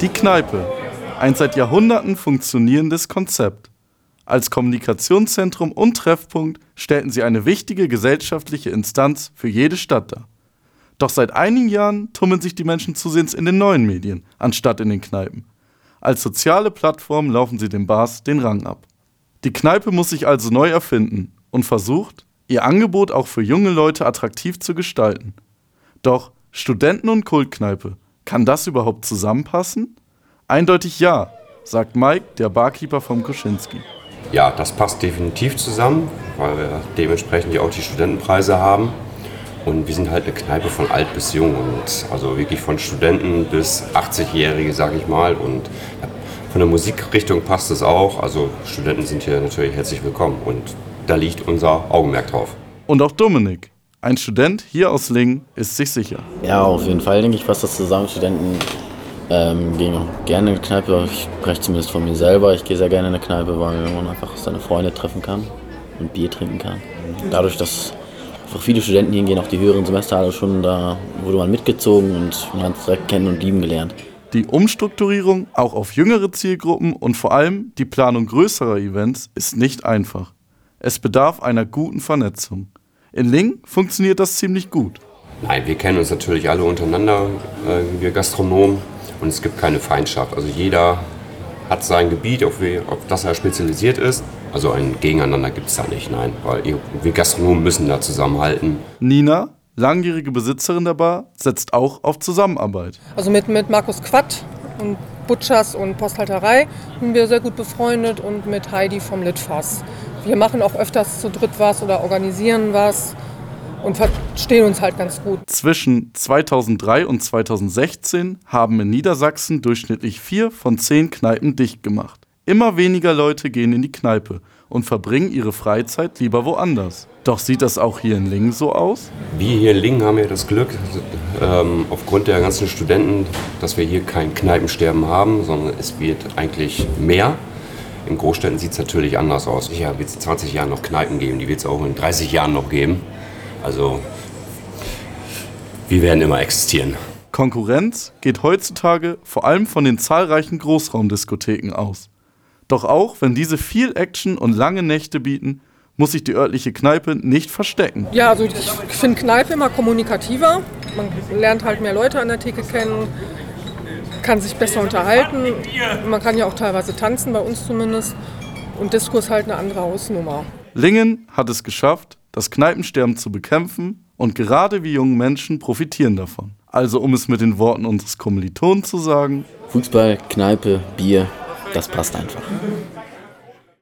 Die Kneipe, ein seit Jahrhunderten funktionierendes Konzept. Als Kommunikationszentrum und Treffpunkt stellten sie eine wichtige gesellschaftliche Instanz für jede Stadt dar. Doch seit einigen Jahren tummeln sich die Menschen zusehends in den neuen Medien, anstatt in den Kneipen. Als soziale Plattform laufen sie den Bars den Rang ab. Die Kneipe muss sich also neu erfinden und versucht, ihr Angebot auch für junge Leute attraktiv zu gestalten. Doch Studenten und Kultkneipe, kann das überhaupt zusammenpassen? Eindeutig ja, sagt Mike, der Barkeeper vom Koschinski. Ja, das passt definitiv zusammen, weil wir dementsprechend ja auch die Studentenpreise haben. Und wir sind halt eine Kneipe von alt bis jung und also wirklich von Studenten bis 80-Jährige, sag ich mal. Und von der Musikrichtung passt es auch. Also Studenten sind hier natürlich herzlich willkommen und da liegt unser Augenmerk drauf. Und auch Dominik, ein Student hier aus Lingen, ist sich sicher. Ja, auf jeden Fall denke ich, passt das zusammen. Studenten ähm, gehen auch gerne in die Kneipe. Ich spreche zumindest von mir selber. Ich gehe sehr gerne in eine Kneipe, weil man einfach seine Freunde treffen kann und Bier trinken kann. Dadurch, dass einfach viele Studenten hingehen, auch die höheren Semester alle schon, da wurde man mitgezogen und man hat es direkt kennen und lieben gelernt. Die Umstrukturierung auch auf jüngere Zielgruppen und vor allem die Planung größerer Events ist nicht einfach. Es bedarf einer guten Vernetzung. In Ling funktioniert das ziemlich gut. Nein, wir kennen uns natürlich alle untereinander, äh, wir Gastronomen und es gibt keine Feindschaft. Also jeder hat sein Gebiet, auf, wie, auf das er spezialisiert ist. Also ein Gegeneinander gibt es da nicht, nein. Weil wir Gastronomen müssen da zusammenhalten. Nina, langjährige Besitzerin der Bar, setzt auch auf Zusammenarbeit. Also mit, mit Markus Quatt und Butchers und Posthalterei sind wir sehr gut befreundet und mit Heidi vom Litfass. Wir machen auch öfters zu dritt was oder organisieren was und verstehen uns halt ganz gut. Zwischen 2003 und 2016 haben in Niedersachsen durchschnittlich vier von zehn Kneipen dicht gemacht. Immer weniger Leute gehen in die Kneipe und verbringen ihre Freizeit lieber woanders. Doch sieht das auch hier in Lingen so aus? Wir hier in Lingen haben ja das Glück, ähm, aufgrund der ganzen Studenten, dass wir hier kein Kneipensterben haben, sondern es wird eigentlich mehr. In Großstädten sieht es natürlich anders aus. Ja, wird es in 20 Jahren noch Kneipen geben, die wird es auch in 30 Jahren noch geben. Also wir werden immer existieren. Konkurrenz geht heutzutage vor allem von den zahlreichen Großraumdiskotheken aus. Doch auch wenn diese viel Action und lange Nächte bieten, muss sich die örtliche Kneipe nicht verstecken. Ja, also ich finde Kneipe immer kommunikativer. Man lernt halt mehr Leute an der Theke kennen, kann sich besser unterhalten. Man kann ja auch teilweise tanzen, bei uns zumindest. Und Disco ist halt eine andere Hausnummer. Lingen hat es geschafft, das Kneipensterben zu bekämpfen und gerade wie junge Menschen profitieren davon. Also um es mit den Worten unseres Kommilitonen zu sagen. Fußball, Kneipe, Bier, das passt einfach.